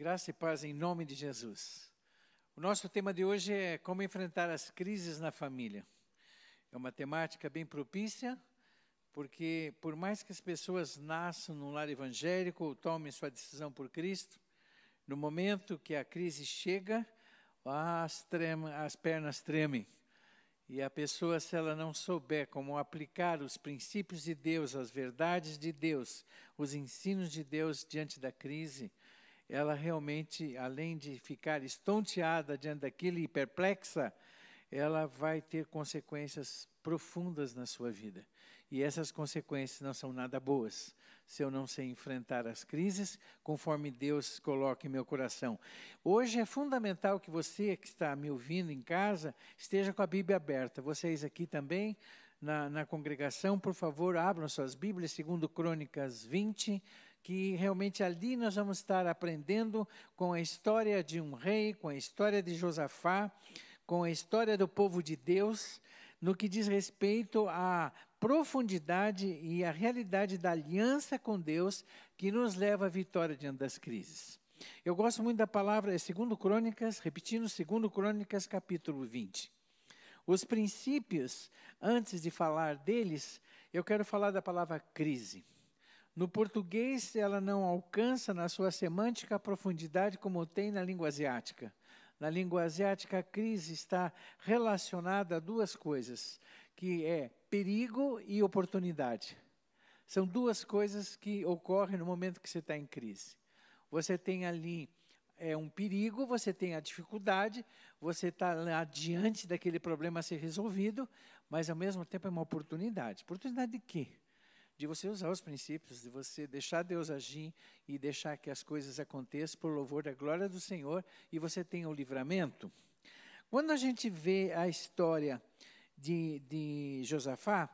Graça e paz em nome de Jesus. O nosso tema de hoje é como enfrentar as crises na família. É uma temática bem propícia, porque por mais que as pessoas nasçam num lar evangélico ou tomem sua decisão por Cristo, no momento que a crise chega, as, as pernas tremem. E a pessoa, se ela não souber como aplicar os princípios de Deus, as verdades de Deus, os ensinos de Deus diante da crise, ela realmente, além de ficar estonteada diante daquilo e perplexa, ela vai ter consequências profundas na sua vida. E essas consequências não são nada boas, se eu não sei enfrentar as crises conforme Deus coloca em meu coração. Hoje é fundamental que você que está me ouvindo em casa esteja com a Bíblia aberta. Vocês aqui também, na, na congregação, por favor, abram suas Bíblias, segundo Crônicas 20, que realmente ali nós vamos estar aprendendo com a história de um rei, com a história de Josafá, com a história do povo de Deus, no que diz respeito à profundidade e à realidade da aliança com Deus que nos leva à vitória diante das crises. Eu gosto muito da palavra, é segundo Crônicas, repetindo, segundo Crônicas, capítulo 20. Os princípios, antes de falar deles, eu quero falar da palavra crise. No português, ela não alcança na sua semântica a profundidade como tem na língua asiática. Na língua asiática, a crise está relacionada a duas coisas, que é perigo e oportunidade. São duas coisas que ocorrem no momento que você está em crise. Você tem ali é um perigo, você tem a dificuldade, você está lá diante daquele problema a ser resolvido, mas ao mesmo tempo é uma oportunidade. Oportunidade de quê? De você usar os princípios, de você deixar Deus agir e deixar que as coisas aconteçam por louvor da glória do Senhor e você tenha o livramento. Quando a gente vê a história de, de Josafá,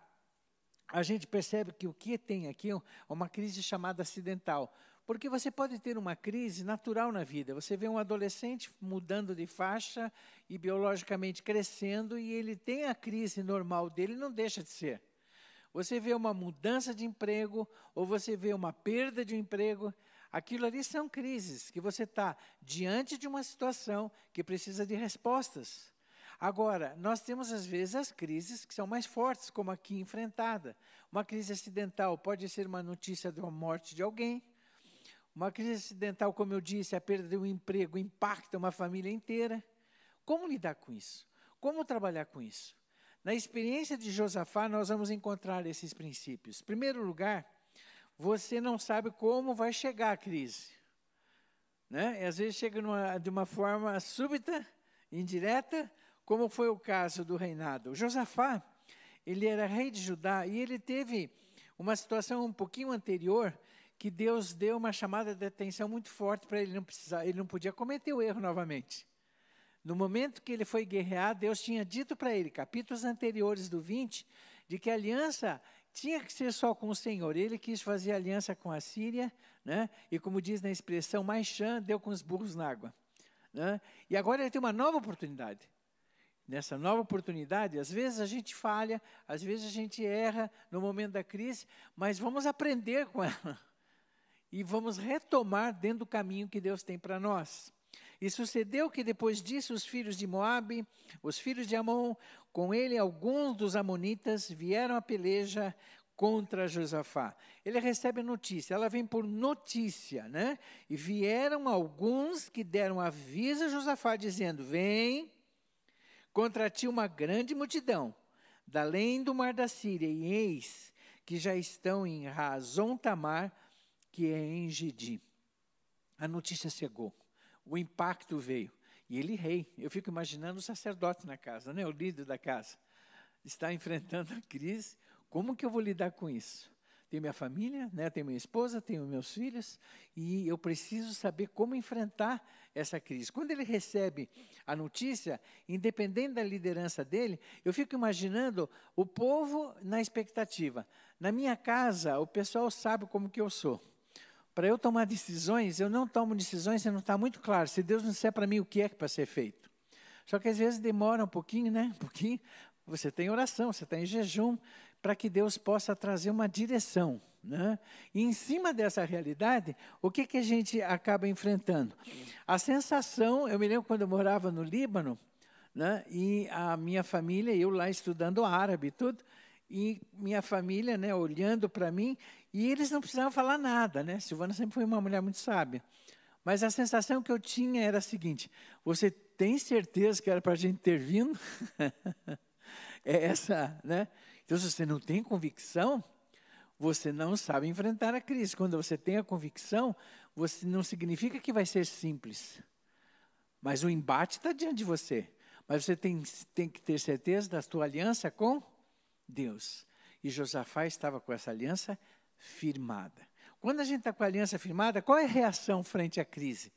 a gente percebe que o que tem aqui é uma crise chamada acidental. Porque você pode ter uma crise natural na vida. Você vê um adolescente mudando de faixa e biologicamente crescendo, e ele tem a crise normal dele, não deixa de ser. Você vê uma mudança de emprego, ou você vê uma perda de um emprego, aquilo ali são crises, que você está diante de uma situação que precisa de respostas. Agora, nós temos às vezes as crises que são mais fortes, como aqui enfrentada. Uma crise acidental pode ser uma notícia de uma morte de alguém. Uma crise acidental, como eu disse, a perda de um emprego impacta uma família inteira. Como lidar com isso? Como trabalhar com isso? Na experiência de Josafá, nós vamos encontrar esses princípios. Em primeiro lugar, você não sabe como vai chegar a crise. Né? E às vezes chega numa, de uma forma súbita, indireta, como foi o caso do reinado. Josafá, ele era rei de Judá e ele teve uma situação um pouquinho anterior que Deus deu uma chamada de atenção muito forte para ele não precisar, ele não podia cometer o erro novamente. No momento que ele foi guerrear, Deus tinha dito para ele, capítulos anteriores do 20, de que a aliança tinha que ser só com o Senhor. Ele quis fazer aliança com a Síria, né? e como diz na expressão, mais chã deu com os burros na água. Né? E agora ele tem uma nova oportunidade. Nessa nova oportunidade, às vezes a gente falha, às vezes a gente erra no momento da crise, mas vamos aprender com ela. E vamos retomar dentro do caminho que Deus tem para nós. E sucedeu que depois disso os filhos de Moabe, os filhos de Amon, com ele alguns dos amonitas vieram à peleja contra Josafá. Ele recebe notícia, ela vem por notícia, né? E vieram alguns que deram aviso a Josafá dizendo: "Vem contra ti uma grande multidão, da além do mar da Síria, e eis que já estão em Razon Tamar, que é em Gedi." A notícia chegou o impacto veio. E ele rei. Eu fico imaginando o sacerdote na casa, né? o líder da casa. Está enfrentando a crise. Como que eu vou lidar com isso? Tenho minha família, né? tenho minha esposa, tenho meus filhos, e eu preciso saber como enfrentar essa crise. Quando ele recebe a notícia, independente da liderança dele, eu fico imaginando o povo na expectativa. Na minha casa, o pessoal sabe como que eu sou. Para eu tomar decisões, eu não tomo decisões se não está muito claro. Se Deus não disser para mim o que é para ser feito. Só que às vezes demora um pouquinho, né? Um pouquinho. Você tem oração, você está em jejum, para que Deus possa trazer uma direção. Né? E em cima dessa realidade, o que, que a gente acaba enfrentando? A sensação, eu me lembro quando eu morava no Líbano, né? e a minha família, eu lá estudando árabe e tudo, e minha família né, olhando para mim, e eles não precisavam falar nada. Né? Silvana sempre foi uma mulher muito sábia. Mas a sensação que eu tinha era a seguinte: você tem certeza que era para a gente ter vindo? é essa, né? Então, se você não tem convicção, você não sabe enfrentar a crise. Quando você tem a convicção, você não significa que vai ser simples. Mas o embate está diante de você. Mas você tem, tem que ter certeza da sua aliança com Deus. E Josafá estava com essa aliança firmada. Quando a gente está com a aliança firmada, qual é a reação frente à crise?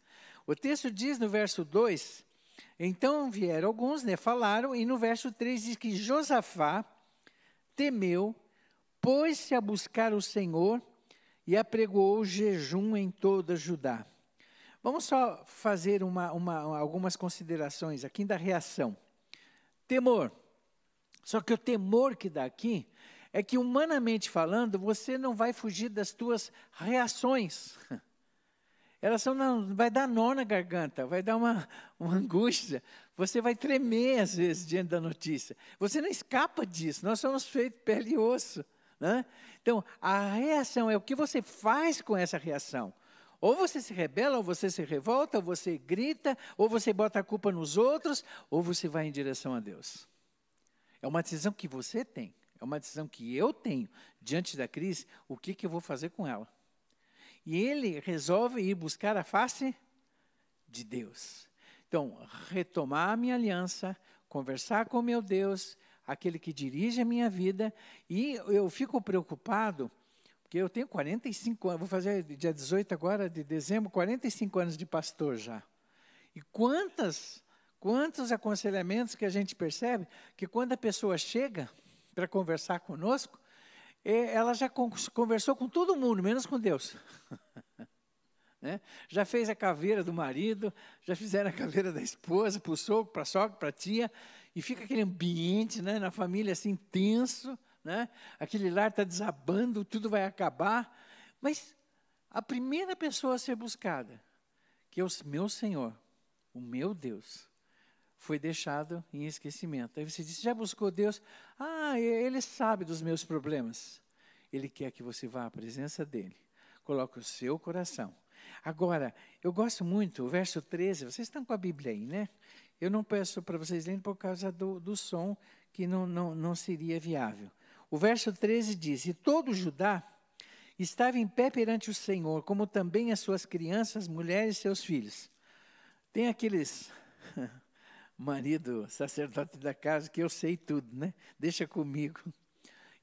O texto diz no verso 2: Então vieram alguns, né, falaram, e no verso 3 diz que Josafá temeu pôs-se a buscar o Senhor e apregoou jejum em toda Judá. Vamos só fazer uma, uma, algumas considerações aqui da reação. Temor. Só que o temor que dá aqui é que, humanamente falando, você não vai fugir das tuas reações. Elas são, não, vai dar nó na garganta, vai dar uma, uma angústia. Você vai tremer, às vezes, diante da notícia. Você não escapa disso. Nós somos feitos pele e osso. Né? Então, a reação é o que você faz com essa reação. Ou você se rebela, ou você se revolta, ou você grita, ou você bota a culpa nos outros, ou você vai em direção a Deus. É uma decisão que você tem, é uma decisão que eu tenho diante da crise, o que, que eu vou fazer com ela. E ele resolve ir buscar a face de Deus. Então, retomar a minha aliança, conversar com meu Deus, aquele que dirige a minha vida, e eu fico preocupado, porque eu tenho 45 anos, vou fazer dia 18 agora de dezembro, 45 anos de pastor já. E quantas, quantos aconselhamentos que a gente percebe que quando a pessoa chega para conversar conosco, é, ela já conversou com todo mundo, menos com Deus. Né? Já fez a caveira do marido, já fizeram a caveira da esposa, para o sogro, para a sogra, para a tia, e fica aquele ambiente né, na família assim tenso, né? aquele lar está desabando, tudo vai acabar. Mas a primeira pessoa a ser buscada, que é o meu Senhor, o meu Deus, foi deixado em esquecimento. Aí você disse, já buscou Deus? Ah, Ele sabe dos meus problemas. Ele quer que você vá à presença dEle. Coloque o seu coração. Agora, eu gosto muito, o verso 13, vocês estão com a Bíblia aí, né? Eu não peço para vocês lerem por causa do, do som, que não, não, não seria viável. O verso 13 diz: E todo Judá estava em pé perante o Senhor, como também as suas crianças, mulheres e seus filhos. Tem aqueles marido sacerdote da casa que eu sei tudo, né? Deixa comigo.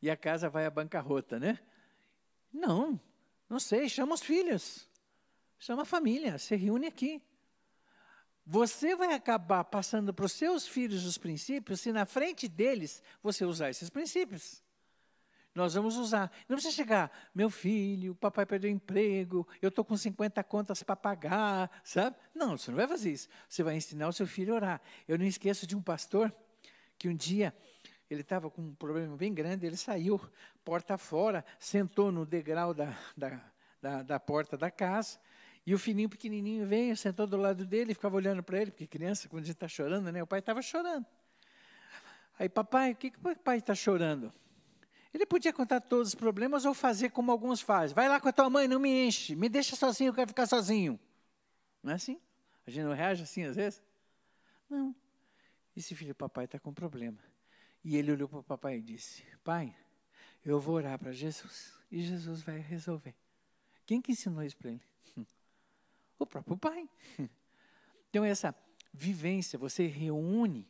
E a casa vai à bancarrota, né? Não, não sei, chama os filhos. Chama a família, se reúne aqui. Você vai acabar passando para os seus filhos os princípios se na frente deles você usar esses princípios. Nós vamos usar. Não precisa chegar, meu filho, o papai perdeu emprego, eu estou com 50 contas para pagar, sabe? Não, você não vai fazer isso. Você vai ensinar o seu filho a orar. Eu não esqueço de um pastor que um dia ele estava com um problema bem grande, ele saiu porta fora, sentou no degrau da, da, da, da porta da casa, e o filhinho pequenininho veio, sentou do lado dele, ficava olhando para ele, porque criança, quando a gente está chorando, né? O pai estava chorando. Aí, papai, o que, que o pai está chorando? Ele podia contar todos os problemas ou fazer como alguns fazem. Vai lá com a tua mãe, não me enche, me deixa sozinho, eu quero ficar sozinho. Não é assim? A gente não reage assim às vezes? Não. Esse filho, papai está com problema. E ele olhou para o papai e disse: Pai, eu vou orar para Jesus e Jesus vai resolver. Quem que ensinou isso para ele? O próprio pai. Então, essa vivência, você reúne,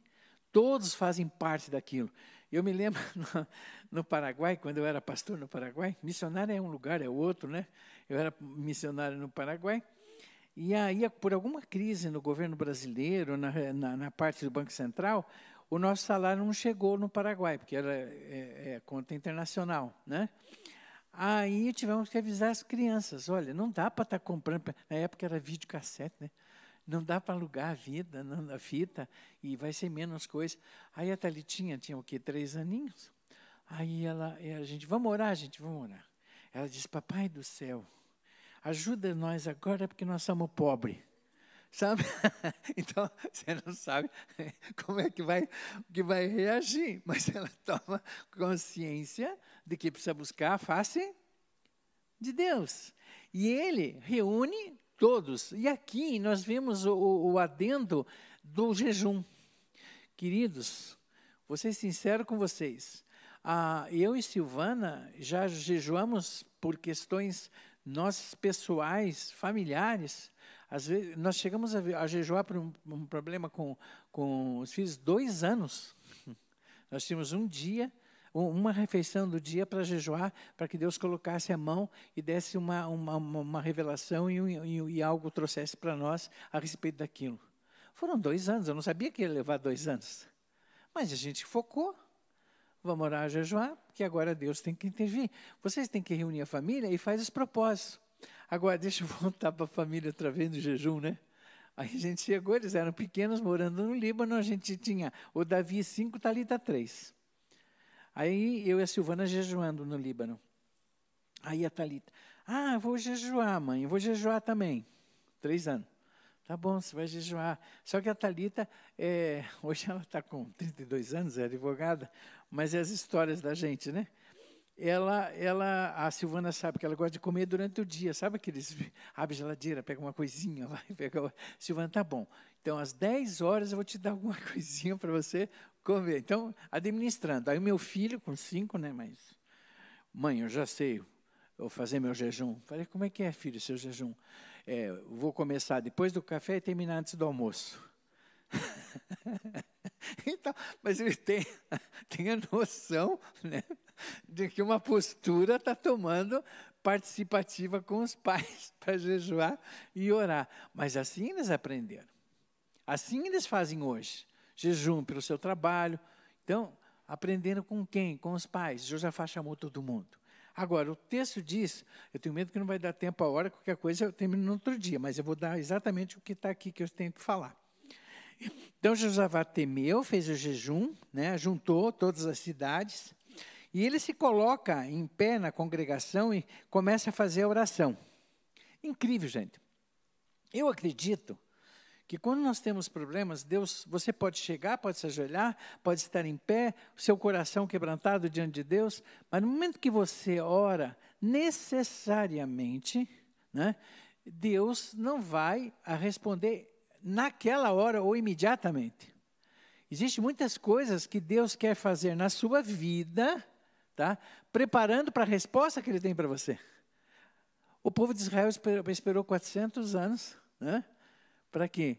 todos fazem parte daquilo. Eu me lembro no, no, Paraguai, quando eu era pastor no Paraguai, missionário é um lugar, é outro, né? Eu era missionário no Paraguai, e aí, por alguma crise no governo brasileiro, na, na, na parte do Banco Central, o nosso salário não chegou no Paraguai, porque era é, é, conta internacional, né? Aí tivemos que avisar as crianças, olha, não dá para estar tá comprando, na época era videocassete, né? Não dá para alugar a vida, não, a fita, e vai ser menos coisa. Aí a Thalitinha tinha o quê? Três aninhos. Aí ela, a gente, vamos orar, gente, vamos orar. Ela diz: Papai do céu, ajuda nós agora porque nós somos pobres. Sabe? Então, você não sabe como é que vai, que vai reagir, mas ela toma consciência de que precisa buscar a face de Deus. E ele reúne todos. E aqui nós vemos o, o adendo do jejum. Queridos, vou ser sincero com vocês. Ah, eu e Silvana já jejuamos por questões nossas pessoais, familiares. Às vezes, nós chegamos a, a jejuar por um, um, problema com, com os filhos dois anos. Nós tínhamos um dia, uma refeição do dia para jejuar, para que Deus colocasse a mão e desse uma, uma, uma revelação e, e, e algo trouxesse para nós a respeito daquilo. Foram dois anos, eu não sabia que ia levar dois anos. Mas a gente focou. Vamos orar a jejuar, porque agora Deus tem que intervir. Vocês têm que reunir a família e faz os propósitos. Agora, deixa eu voltar para a família outra vez no jejum, né? Aí a gente chegou, eles eram pequenos, morando no Líbano, a gente tinha o Davi 5, Talita 3. Aí eu e a Silvana jejuando no Líbano. Aí a Talita, ah, vou jejuar, mãe, vou jejuar também. Três anos. Tá bom, você vai jejuar. Só que a Talita, é, hoje ela está com 32 anos, é advogada, mas é as histórias da gente, né? Ela, ela, a Silvana sabe que ela gosta de comer durante o dia, sabe aqueles abre geladeira, pega uma coisinha, vai pega. Silvana, tá bom. Então, às 10 horas eu vou te dar alguma coisinha para você Então, administrando. Aí meu filho, com cinco, né? Mas, mãe, eu já sei, eu fazer meu jejum. Falei, como é que é, filho, seu jejum? É, vou começar depois do café e terminar antes do almoço. então, mas ele tem, tem a noção né, de que uma postura está tomando participativa com os pais para jejuar e orar. Mas assim eles aprenderam. Assim eles fazem hoje. Jejum pelo seu trabalho. Então, aprendendo com quem? Com os pais. Josafá chamou todo mundo. Agora, o texto diz, eu tenho medo que não vai dar tempo a hora, qualquer coisa eu termino no outro dia, mas eu vou dar exatamente o que está aqui que eu tenho que falar. Então Josafá temeu, fez o jejum, né, juntou todas as cidades, e ele se coloca em pé na congregação e começa a fazer a oração. Incrível, gente. Eu acredito que quando nós temos problemas, Deus, você pode chegar, pode se ajoelhar, pode estar em pé, seu coração quebrantado diante de Deus, mas no momento que você ora, necessariamente, né, Deus não vai responder naquela hora ou imediatamente. Existem muitas coisas que Deus quer fazer na sua vida, tá? preparando para a resposta que Ele tem para você. O povo de Israel esperou, esperou 400 anos, né? Para quê?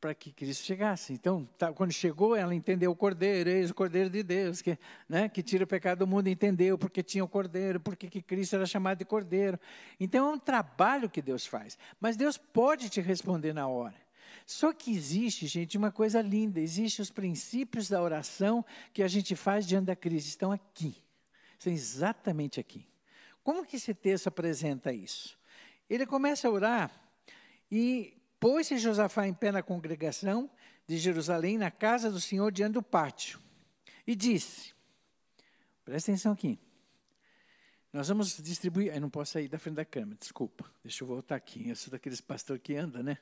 Para que Cristo chegasse. Então, tá, quando chegou, ela entendeu o Cordeiro, eis o Cordeiro de Deus, que, né, que tira o pecado do mundo, entendeu porque tinha o Cordeiro, porque que Cristo era chamado de Cordeiro. Então, é um trabalho que Deus faz. Mas Deus pode te responder na hora. Só que existe, gente, uma coisa linda: existem os princípios da oração que a gente faz diante da crise. Estão aqui. Estão exatamente aqui. Como que esse texto apresenta isso? Ele começa a orar e Pôs-se Josafá em pé na congregação de Jerusalém, na casa do Senhor, diante do pátio, e disse: Presta atenção aqui. Nós vamos distribuir. Eu não posso sair da frente da câmera, desculpa. Deixa eu voltar aqui. Eu sou daqueles pastores que anda, né?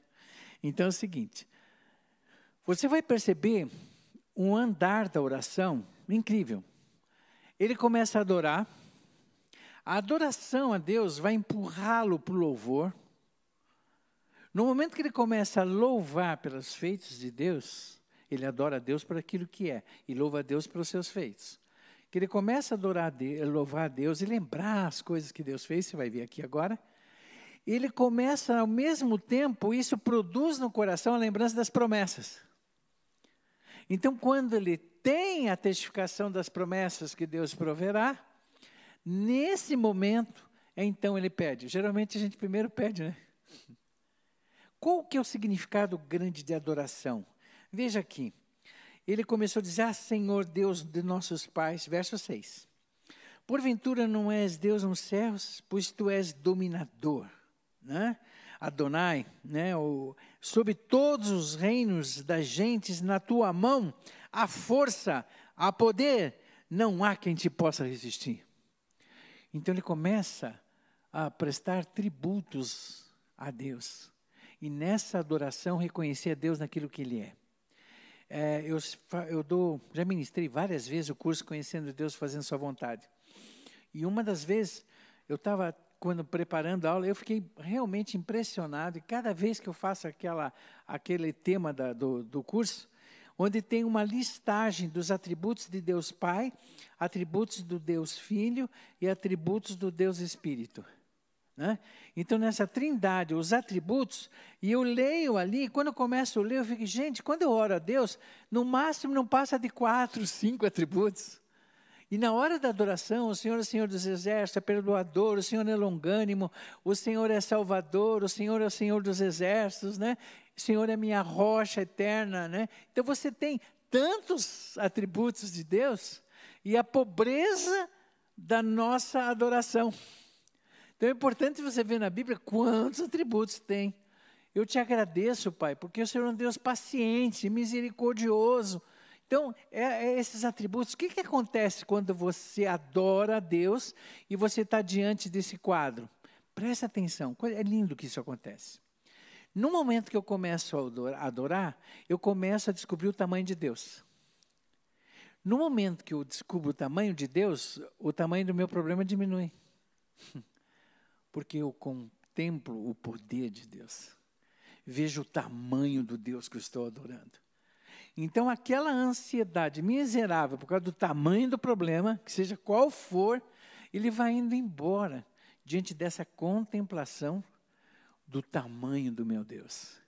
Então é o seguinte: você vai perceber um andar da oração incrível. Ele começa a adorar. A adoração a Deus vai empurrá-lo para o louvor. No momento que ele começa a louvar pelos feitos de Deus, ele adora a Deus por aquilo que é e louva a Deus pelos seus feitos. Que ele começa a adorar a Deus, louvar a Deus e lembrar as coisas que Deus fez, você vai ver aqui agora. Ele começa ao mesmo tempo, isso produz no coração a lembrança das promessas. Então, quando ele tem a testificação das promessas que Deus proverá, nesse momento, então ele pede. Geralmente a gente primeiro pede, né? Qual que é o significado grande de adoração? Veja aqui. Ele começou a dizer: Ah, Senhor Deus de nossos pais, verso 6. Porventura não és Deus nos céus, pois tu és dominador, né? Adonai, né? O, sobre todos os reinos das gentes na tua mão, a força, a poder, não há quem te possa resistir. Então ele começa a prestar tributos a Deus. E nessa adoração reconhecer a Deus naquilo que Ele é. é eu, eu dou, já ministrei várias vezes o curso Conhecendo Deus, Fazendo Sua Vontade. E uma das vezes, eu estava, quando preparando a aula, eu fiquei realmente impressionado. E cada vez que eu faço aquela, aquele tema da, do, do curso, onde tem uma listagem dos atributos de Deus Pai, atributos do Deus Filho e atributos do Deus Espírito. Né? Então, nessa trindade, os atributos, e eu leio ali, quando eu começo a ler, eu fico, gente, quando eu oro a Deus, no máximo não passa de quatro, cinco atributos. E na hora da adoração, o Senhor é o Senhor dos exércitos, é perdoador, o Senhor é longânimo, o Senhor é salvador, o Senhor é o Senhor dos exércitos, né? O Senhor é minha rocha eterna, né? Então você tem tantos atributos de Deus e a pobreza da nossa adoração. Então é importante você ver na Bíblia quantos atributos tem. Eu te agradeço, Pai, porque o Senhor é um Deus paciente, misericordioso, então, é, é esses atributos. O que, que acontece quando você adora a Deus e você está diante desse quadro? Presta atenção, é lindo que isso acontece. No momento que eu começo a adorar, eu começo a descobrir o tamanho de Deus. No momento que eu descubro o tamanho de Deus, o tamanho do meu problema diminui. Porque eu contemplo o poder de Deus. Vejo o tamanho do Deus que eu estou adorando. Então, aquela ansiedade miserável por causa do tamanho do problema, que seja qual for, ele vai indo embora diante dessa contemplação do tamanho do meu Deus.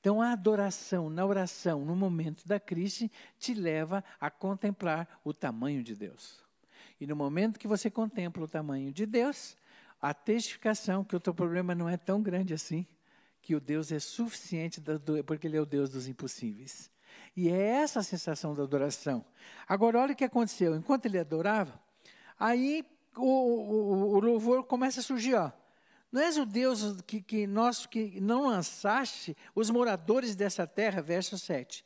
Então, a adoração na oração, no momento da crise, te leva a contemplar o tamanho de Deus. E no momento que você contempla o tamanho de Deus, a testificação que o teu problema não é tão grande assim, que o Deus é suficiente, porque Ele é o Deus dos impossíveis. E é essa a sensação da adoração. Agora, olha o que aconteceu. Enquanto ele adorava, aí o, o, o louvor começa a surgir. Ó. Não és o Deus que, que, nós, que não lançaste os moradores dessa terra, verso 7,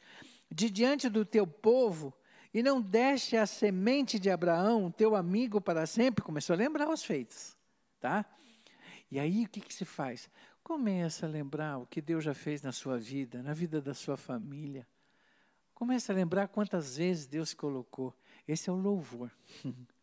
de diante do teu povo, e não deste a semente de Abraão, teu amigo para sempre. Começou a lembrar os feitos. Tá? E aí o que, que se faz? Começa a lembrar o que Deus já fez na sua vida, na vida da sua família. Comece a lembrar quantas vezes Deus colocou. Esse é o louvor.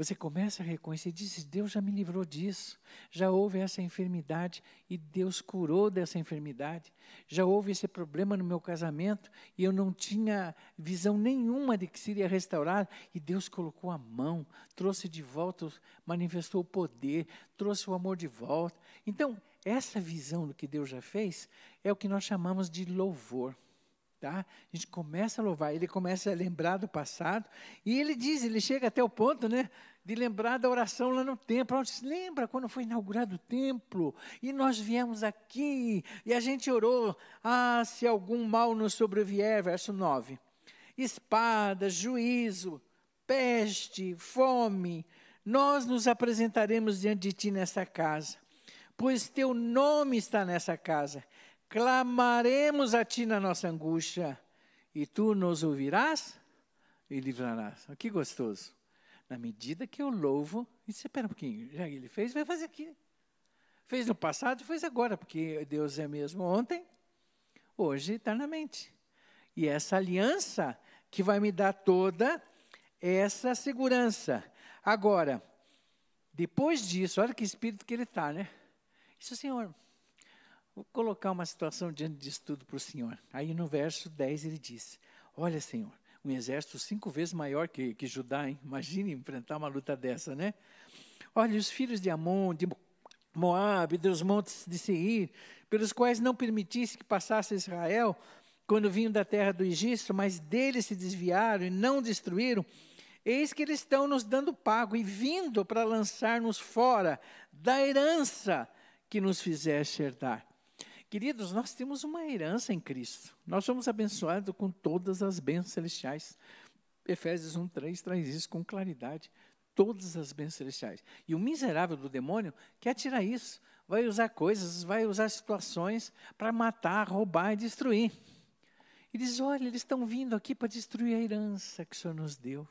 Você começa a reconhecer e diz: Deus já me livrou disso. Já houve essa enfermidade e Deus curou dessa enfermidade. Já houve esse problema no meu casamento e eu não tinha visão nenhuma de que seria restaurado. E Deus colocou a mão, trouxe de volta, manifestou o poder, trouxe o amor de volta. Então, essa visão do que Deus já fez é o que nós chamamos de louvor. Tá? A gente começa a louvar, ele começa a lembrar do passado, e ele diz, ele chega até o ponto né, de lembrar da oração lá no templo. Ele diz, lembra quando foi inaugurado o templo, e nós viemos aqui, e a gente orou, ah, se algum mal nos sobrevier, verso 9. Espada, juízo, peste, fome, nós nos apresentaremos diante de ti nesta casa, pois teu nome está nessa casa clamaremos a ti na nossa angústia, e tu nos ouvirás e livrarás. Que gostoso. Na medida que eu louvo, e espera um pouquinho, já ele fez, vai fazer aqui. Fez no passado fez agora, porque Deus é mesmo ontem, hoje eternamente. E essa aliança que vai me dar toda essa segurança. Agora, depois disso, olha que espírito que ele está, né? Isso, Senhor, Vou colocar uma situação diante disso tudo para o Senhor. Aí no verso 10 ele diz: Olha, Senhor, um exército cinco vezes maior que, que Judá, hein? Imagine enfrentar uma luta dessa, né? Olha, os filhos de Amon, de Moab, dos montes de Seir, pelos quais não permitisse que passasse Israel, quando vinham da terra do Egito, mas deles se desviaram e não destruíram, eis que eles estão nos dando pago e vindo para lançar-nos fora da herança que nos fizeste herdar. Queridos, nós temos uma herança em Cristo. Nós somos abençoados com todas as bênçãos celestiais. Efésios 1:3 traz isso com claridade. Todas as bênçãos celestiais. E o miserável do demônio quer tirar isso. Vai usar coisas, vai usar situações para matar, roubar e destruir. E diz: olha, eles estão vindo aqui para destruir a herança que o Senhor nos deu.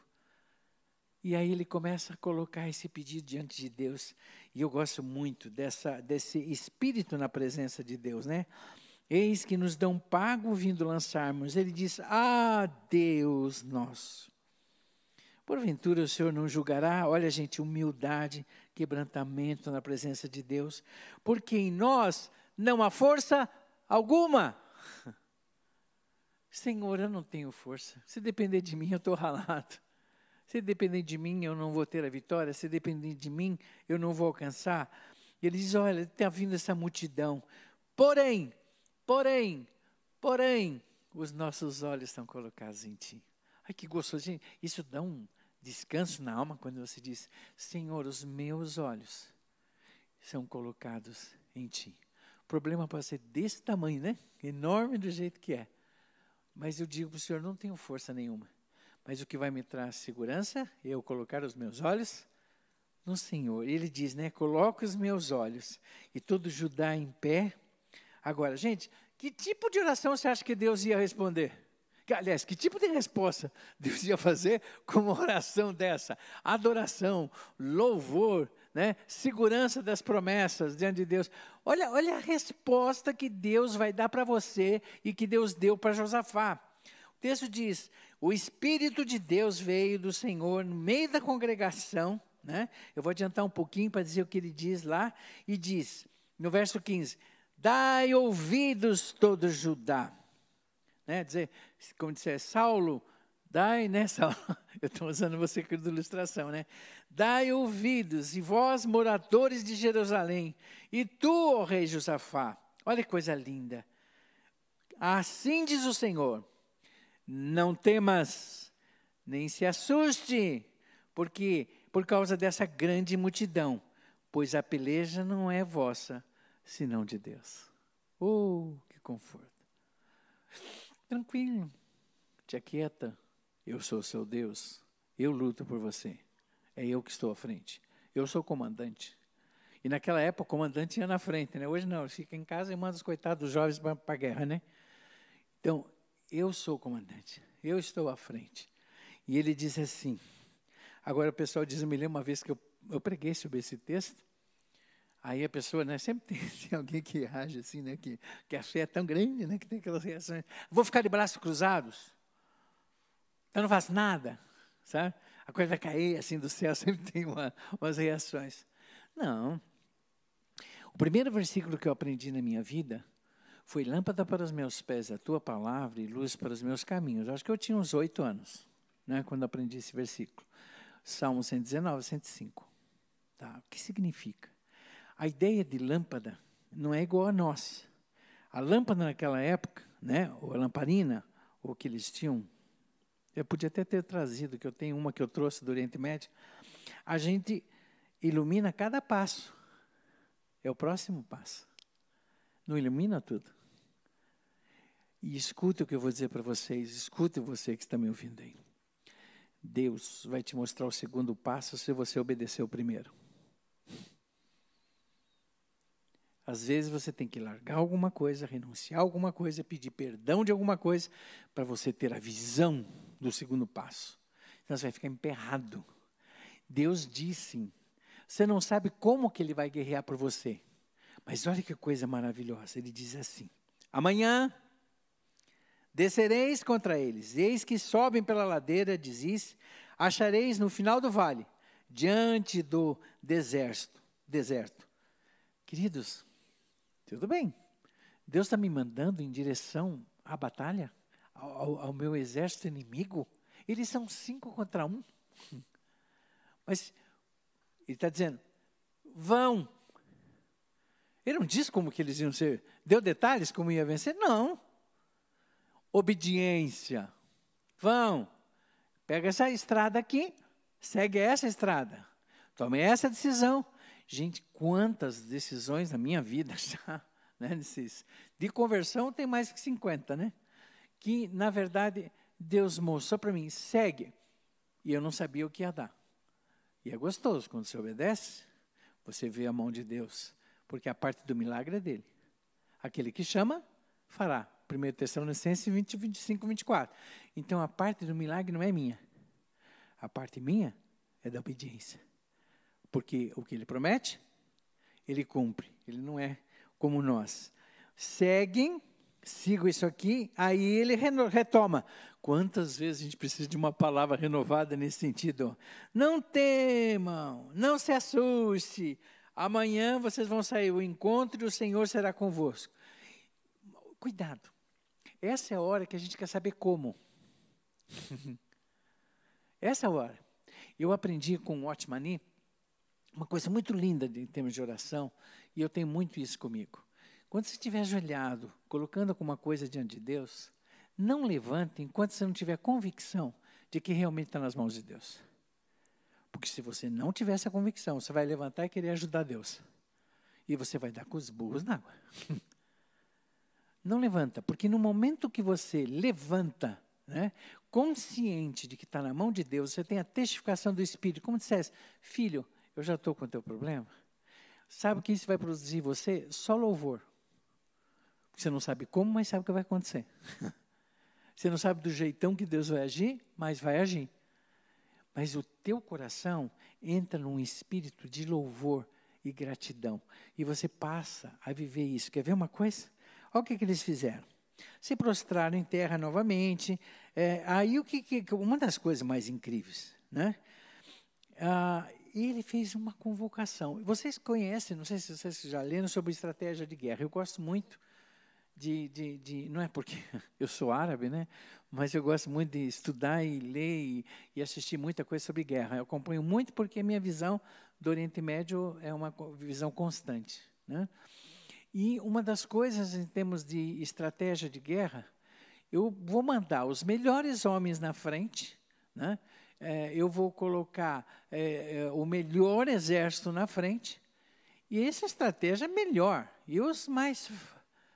E aí ele começa a colocar esse pedido diante de Deus. E eu gosto muito dessa, desse espírito na presença de Deus, né? Eis que nos dão pago vindo lançarmos. Ele diz: Ah, Deus nosso. Porventura o Senhor não julgará? Olha, gente, humildade, quebrantamento na presença de Deus, porque em nós não há força alguma. Senhor, eu não tenho força. Se depender de mim, eu estou ralado. Se depender de mim, eu não vou ter a vitória. Se depender de mim, eu não vou alcançar. E ele diz: Olha, está vindo essa multidão. Porém, porém, porém, os nossos olhos estão colocados em ti. Ai, que gostoso. Gente, isso dá um, descanso na alma quando você diz: Senhor, os meus olhos são colocados em Ti. O problema pode ser desse tamanho, né? Enorme do jeito que é. Mas eu digo para o Senhor: não tenho força nenhuma. Mas o que vai me trazer segurança é eu colocar os meus olhos no Senhor. Ele diz, né? Coloco os meus olhos e todo Judá em pé. Agora, gente, que tipo de oração você acha que Deus ia responder? Aliás, que tipo de resposta Deus ia fazer com uma oração dessa? Adoração, louvor, né? segurança das promessas diante de Deus. Olha, olha a resposta que Deus vai dar para você e que Deus deu para Josafá. O texto diz: O Espírito de Deus veio do Senhor no meio da congregação. Né? Eu vou adiantar um pouquinho para dizer o que ele diz lá. E diz, no verso 15: Dai ouvidos, todo Judá né? Dizer, como disser, Saulo, dai, né, Saulo? Eu estou usando você de ilustração, né? Dai ouvidos, e vós, moradores de Jerusalém, e tu, ó rei Josafá, olha que coisa linda. Assim diz o Senhor: não temas, nem se assuste, porque por causa dessa grande multidão, pois a peleja não é vossa, senão de Deus. Oh, que conforto. Tranquilo, te aquieta. Eu sou seu Deus. Eu luto por você. É eu que estou à frente. Eu sou comandante. E naquela época o comandante ia na frente, né? Hoje não, fica em casa e manda os coitados dos jovens para a guerra, né? Então, eu sou o comandante. Eu estou à frente. E ele diz assim. Agora o pessoal diz, eu me lembro uma vez que eu, eu preguei sobre esse texto. Aí a pessoa, né, sempre tem, tem, alguém que age assim, né, que, que a fé é tão grande, né, que tem aquelas reações. Vou ficar de braços cruzados? Eu não faço nada, sabe? A coisa vai cair assim do céu, sempre tem uma, umas reações. Não. O primeiro versículo que eu aprendi na minha vida foi lâmpada para os meus pés, a tua palavra e luz para os meus caminhos. Acho que eu tinha uns oito anos, né, quando aprendi esse versículo. Salmo 119, 105. Tá? O que significa? A ideia de lâmpada não é igual a nós. A lâmpada naquela época, né, ou a lamparina, ou que eles tinham, eu podia até ter trazido, que eu tenho uma que eu trouxe do Oriente Médio, a gente ilumina cada passo. É o próximo passo. Não ilumina tudo. E escuta o que eu vou dizer para vocês, escute você que está me ouvindo aí. Deus vai te mostrar o segundo passo se você obedecer o primeiro. Às vezes você tem que largar alguma coisa, renunciar alguma coisa, pedir perdão de alguma coisa, para você ter a visão do segundo passo. Então você vai ficar emperrado. Deus disse, você não sabe como que ele vai guerrear por você. Mas olha que coisa maravilhosa. Ele diz assim: Amanhã descereis contra eles, eis que sobem pela ladeira, dizis, achareis no final do vale, diante do deserto. deserto. Queridos, tudo bem. Deus está me mandando em direção à batalha, ao, ao, meu exército inimigo. Eles são cinco contra um. Mas ele está dizendo, vão. Ele não diz como que eles iam ser. Deu detalhes como ia vencer? Não. Obediência. Vão. Pega essa estrada aqui, segue essa estrada. Tome essa decisão. Gente, quantas decisões na minha vida já, né, nesses, de conversão tem mais que 50, né? Que, na verdade, Deus mostrou para mim, segue. E eu não sabia o que ia dar. E é gostoso quando você obedece, você vê a mão de Deus, porque a parte do milagre é dele. Aquele que chama, fará. 1 Tessalonicenses 20, 25, 24. Então a parte do milagre não é minha. A parte minha é da obediência. Porque o que ele promete, ele cumpre. Ele não é como nós. Seguem, sigo isso aqui, aí ele retoma. Quantas vezes a gente precisa de uma palavra renovada nesse sentido? Não temam, não se assuste. Amanhã vocês vão sair o encontro e o Senhor será convosco. Cuidado. Essa é a hora que a gente quer saber como. Essa é a hora. Eu aprendi com o Otmani uma coisa muito linda em termos de oração, e eu tenho muito isso comigo. Quando você estiver ajoelhado, colocando alguma coisa diante de Deus, não levante enquanto você não tiver convicção de que realmente está nas mãos de Deus. Porque se você não tiver essa convicção, você vai levantar e querer ajudar Deus. E você vai dar com os burros na água. Não levanta, porque no momento que você levanta, né, consciente de que está na mão de Deus, você tem a testificação do Espírito, como dissesse, filho, eu já estou com o teu problema. Sabe o que isso vai produzir em você? Só louvor. Você não sabe como, mas sabe o que vai acontecer. Você não sabe do jeitão que Deus vai agir, mas vai agir. Mas o teu coração entra num espírito de louvor e gratidão. E você passa a viver isso. Quer ver uma coisa? Olha o que, que eles fizeram. Se prostraram em terra novamente. É, aí o que, que, uma das coisas mais incríveis, né? Ah, ele fez uma convocação. Vocês conhecem, não sei se vocês já leram sobre estratégia de guerra. Eu gosto muito de, de, de, não é porque eu sou árabe, né? Mas eu gosto muito de estudar e ler e, e, assistir muita coisa sobre guerra. Eu acompanho muito porque a minha visão do Oriente Médio é uma visão constante, né? E uma das coisas em termos de estratégia de guerra, eu vou mandar os melhores homens na frente, né? É, eu vou colocar é, é o melhor exército na frente, e essa estratégia é melhor. E os mais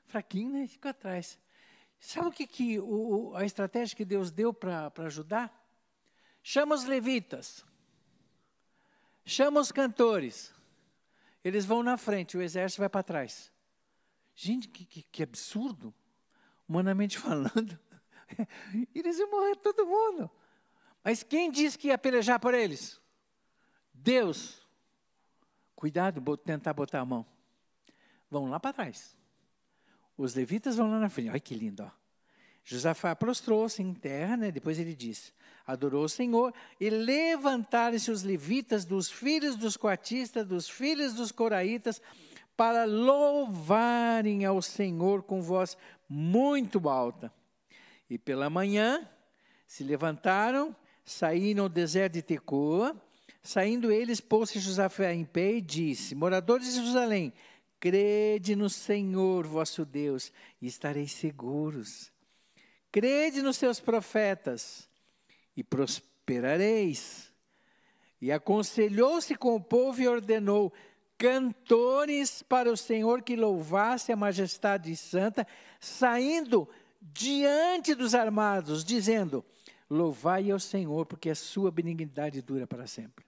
fraquinhos né, ficam atrás. Sabe o que, que o, a estratégia que Deus deu para ajudar? Chama os levitas, chama os cantores, eles vão na frente, o exército vai para trás. Gente, que, que, que absurdo, humanamente falando. Eles iam morrer todo mundo. Mas quem disse que ia pelejar por eles? Deus. Cuidado, tentar botar a mão. Vão lá para trás. Os levitas vão lá na frente. Olha que lindo, ó. Josafá prostrou-se em terra, né? depois ele disse, adorou o Senhor, e levantaram-se os levitas dos filhos dos coatistas, dos filhos dos coraitas, para louvarem ao Senhor com voz muito alta. E pela manhã se levantaram, saíram ao deserto de Tecoa. Saindo eles, pôs-se Josafé em pé e disse: Moradores de Jerusalém, crede no Senhor vosso Deus e estareis seguros. Crede nos seus profetas e prosperareis. E aconselhou-se com o povo e ordenou: cantores para o Senhor que louvasse a majestade santa, saindo diante dos armados, dizendo: Louvai ao Senhor, porque a sua benignidade dura para sempre.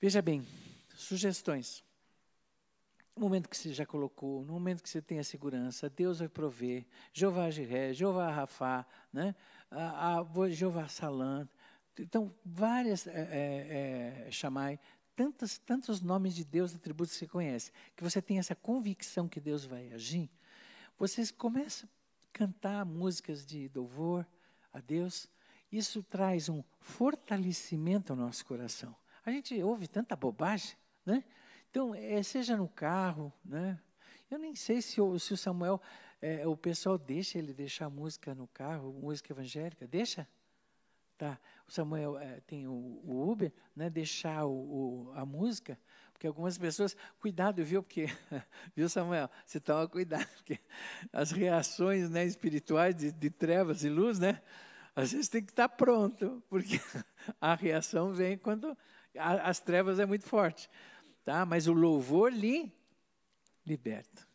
Veja bem, sugestões. No momento que você já colocou, no momento que você tem a segurança, Deus vai prover. Jeová Jiré, Jeová Rafá, né? Jeová Salam. Então, várias é, é, é, chamai, tantos, tantos nomes de Deus, atributos que você conhece, que você tem essa convicção que Deus vai agir, vocês começam a cantar músicas de louvor a Deus, isso traz um fortalecimento ao nosso coração. A gente ouve tanta bobagem, né? Então, é, seja no carro, né? Eu nem sei se o, se o Samuel, é, o pessoal deixa ele deixar música no carro, música evangélica, deixa? Tá. O Samuel é, tem o, o, Uber, né, deixar o, o, a música, porque algumas pessoas, cuidado, viu? Porque, viu, Samuel? Você toma cuidado, porque as reações né, espirituais de, de trevas e luz, né? Às vezes tem que estar pronto, porque a reação vem quando a, as trevas é muito forte. Tá? Mas o louvor lhe liberta.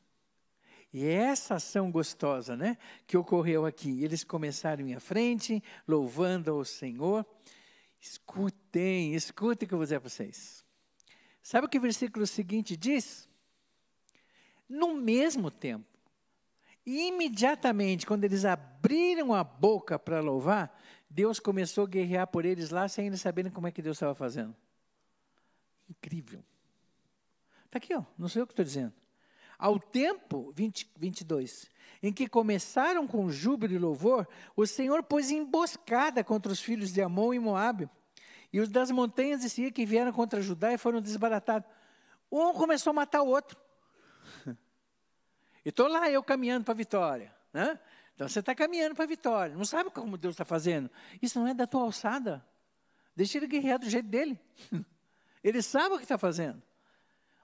E é essa ação gostosa, né, que ocorreu aqui. Eles começaram em frente, louvando ao Senhor. Escutem, escutem o que eu vou dizer para vocês. Sabe o que o versículo seguinte diz? No mesmo tempo, imediatamente, quando eles abriram a boca para louvar, Deus começou a guerrear por eles lá sem eles saberem como é que Deus estava fazendo. Incrível. Está aqui, ó, não sei o que estou dizendo. Ao tempo, 20, 22, em que começaram com júbilo e louvor, o Senhor pôs emboscada contra os filhos de Amon e Moabe, e os das montanhas de Seir que vieram contra Judá e foram desbaratados. Um começou a matar o outro. E estou lá eu caminhando para a vitória. Né? Então você está caminhando para a vitória. Não sabe como Deus está fazendo. Isso não é da tua alçada. Deixa ele guerrear do jeito dele. Ele sabe o que está fazendo.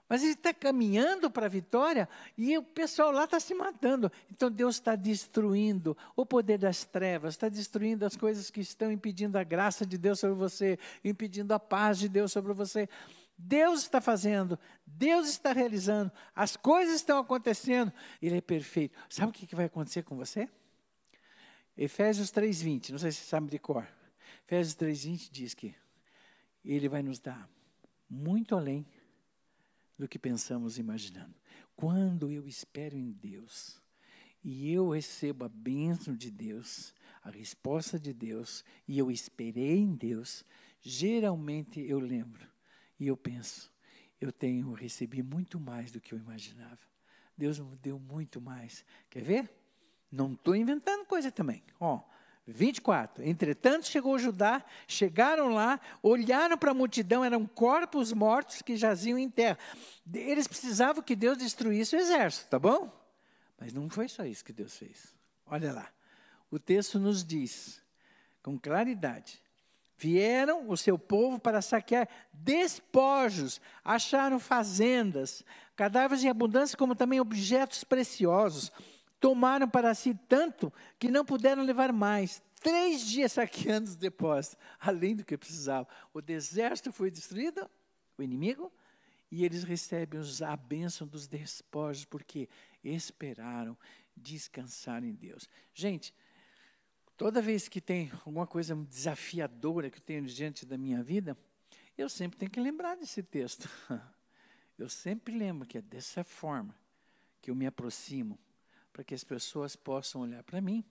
Mas ele está caminhando para a vitória e o pessoal lá está se matando. Então Deus está destruindo o poder das trevas, está destruindo as coisas que estão impedindo a graça de Deus sobre você, impedindo a paz de Deus sobre você. Deus está fazendo, Deus está realizando, as coisas estão acontecendo, Ele é perfeito. Sabe o que vai acontecer com você? Efésios 3,20, não sei se você sabe de cor. Efésios 3,20 diz que Ele vai nos dar muito além do que pensamos imaginando. Quando eu espero em Deus e eu recebo a bênção de Deus, a resposta de Deus, e eu esperei em Deus, geralmente eu lembro e eu penso, eu tenho recebi muito mais do que eu imaginava. Deus me deu muito mais. Quer ver? Não estou inventando coisa também. Ó, 24. Entretanto, chegou Judá, chegaram lá, olharam para a multidão, eram corpos mortos que jaziam em terra. Eles precisavam que Deus destruísse o exército, tá bom? Mas não foi só isso que Deus fez. Olha lá. O texto nos diz, com claridade: vieram o seu povo para saquear despojos, acharam fazendas, cadáveres em abundância, como também objetos preciosos tomaram para si tanto que não puderam levar mais. Três dias saqueando os depósitos, além do que precisavam. O deserto foi destruído, o inimigo, e eles recebem a bênção dos despojos, porque esperaram descansar em Deus. Gente, toda vez que tem alguma coisa desafiadora que eu tenho diante da minha vida, eu sempre tenho que lembrar desse texto. Eu sempre lembro que é dessa forma que eu me aproximo para que as pessoas possam olhar para mim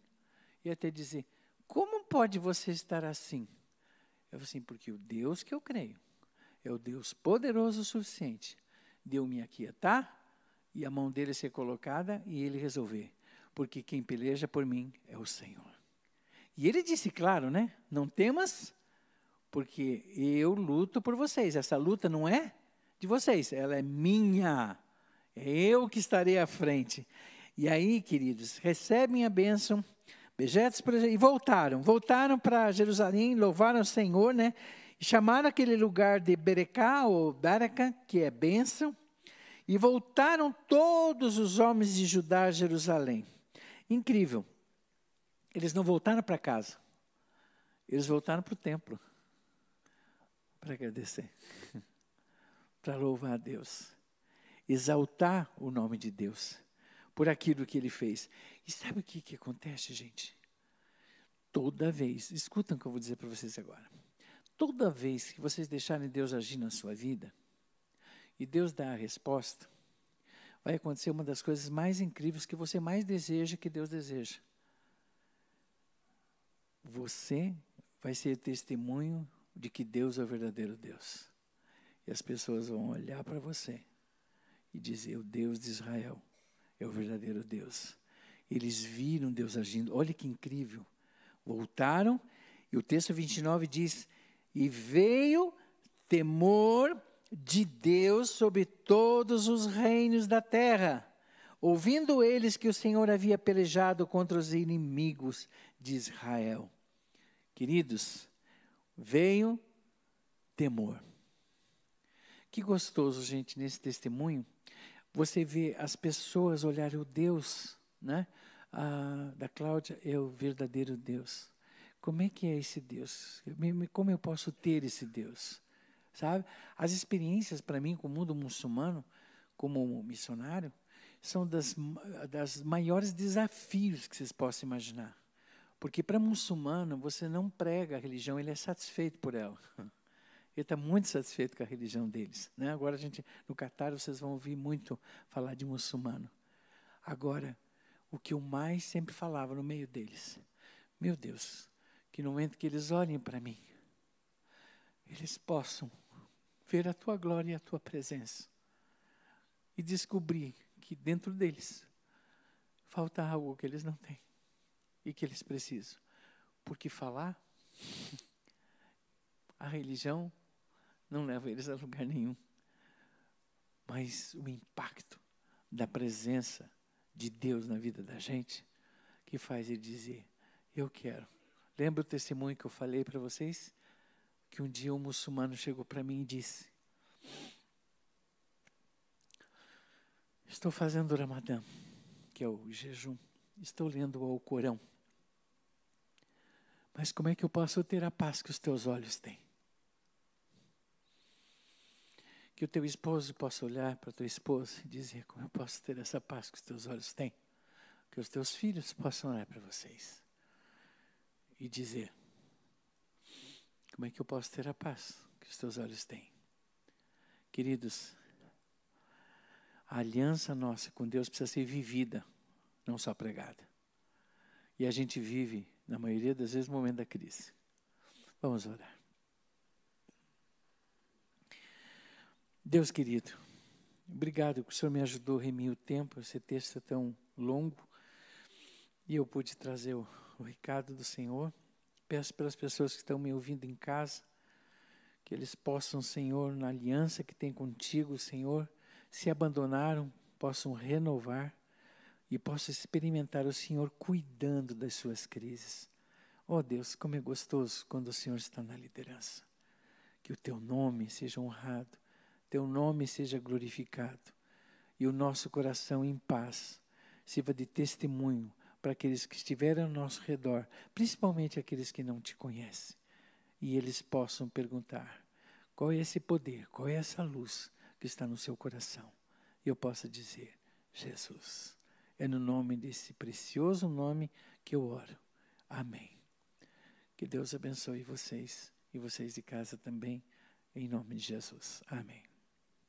e até dizer: como pode você estar assim? Eu assim, porque o Deus que eu creio é o Deus poderoso o suficiente de eu me aquietar e a mão dele ser colocada e ele resolver. Porque quem peleja por mim é o Senhor. E ele disse, claro, né? Não temas, porque eu luto por vocês. Essa luta não é de vocês, ela é minha. É eu que estarei à frente. E aí, queridos, recebem a bênção, objetos e voltaram. Voltaram para Jerusalém, louvaram o Senhor, né? E chamaram aquele lugar de Berecá, ou Baraca, que é bênção. E voltaram todos os homens de Judá a Jerusalém. Incrível. Eles não voltaram para casa. Eles voltaram para o templo. Para agradecer. para louvar a Deus. Exaltar o nome de Deus por aquilo que ele fez. E sabe o que, que acontece, gente? Toda vez, escutam o que eu vou dizer para vocês agora. Toda vez que vocês deixarem Deus agir na sua vida, e Deus dá a resposta, vai acontecer uma das coisas mais incríveis que você mais deseja que Deus deseja. Você vai ser testemunho de que Deus é o verdadeiro Deus. E as pessoas vão olhar para você e dizer: O Deus de Israel é o verdadeiro Deus. Eles viram Deus agindo. Olha que incrível. Voltaram, e o texto 29 diz: E veio temor de Deus sobre todos os reinos da terra, ouvindo eles que o Senhor havia pelejado contra os inimigos de Israel. Queridos, veio temor. Que gostoso, gente, nesse testemunho você vê as pessoas olharem o Deus, né? Da Cláudia é o verdadeiro Deus. Como é que é esse Deus? Como eu posso ter esse Deus? Sabe? As experiências para mim com o mundo muçulmano, como missionário, são das, das maiores desafios que vocês possam imaginar. Porque para muçulmano, você não prega a religião, ele é satisfeito por ela. Ele está muito satisfeito com a religião deles. Né? Agora, a gente, no Catar, vocês vão ouvir muito falar de muçulmano. Agora, o que eu mais sempre falava no meio deles, meu Deus, que no momento que eles olhem para mim, eles possam ver a tua glória e a tua presença e descobrir que dentro deles falta algo que eles não têm e que eles precisam. Porque falar, a religião não leva eles a lugar nenhum. Mas o impacto da presença de Deus na vida da gente que faz ele dizer: Eu quero. Lembra o testemunho que eu falei para vocês? Que um dia um muçulmano chegou para mim e disse: Estou fazendo o Ramadã, que é o jejum. Estou lendo o Corão. Mas como é que eu posso ter a paz que os teus olhos têm? Que o teu esposo possa olhar para a tua esposa e dizer: Como eu posso ter essa paz que os teus olhos têm? Que os teus filhos possam olhar para vocês e dizer: Como é que eu posso ter a paz que os teus olhos têm? Queridos, a aliança nossa com Deus precisa ser vivida, não só pregada. E a gente vive, na maioria das vezes, no momento da crise. Vamos orar. Deus querido, obrigado que o Senhor me ajudou a remir o tempo, esse texto é tão longo, e eu pude trazer o, o recado do Senhor. Peço pelas pessoas que estão me ouvindo em casa, que eles possam, Senhor, na aliança que tem contigo, Senhor, se abandonaram, possam renovar e possam experimentar o Senhor cuidando das suas crises. Oh Deus, como é gostoso quando o Senhor está na liderança. Que o teu nome seja honrado, teu nome seja glorificado e o nosso coração em paz sirva de testemunho para aqueles que estiverem ao nosso redor, principalmente aqueles que não te conhecem, e eles possam perguntar: qual é esse poder, qual é essa luz que está no seu coração. E eu possa dizer: Jesus. É no nome desse precioso nome que eu oro. Amém. Que Deus abençoe vocês e vocês de casa também, em nome de Jesus. Amém.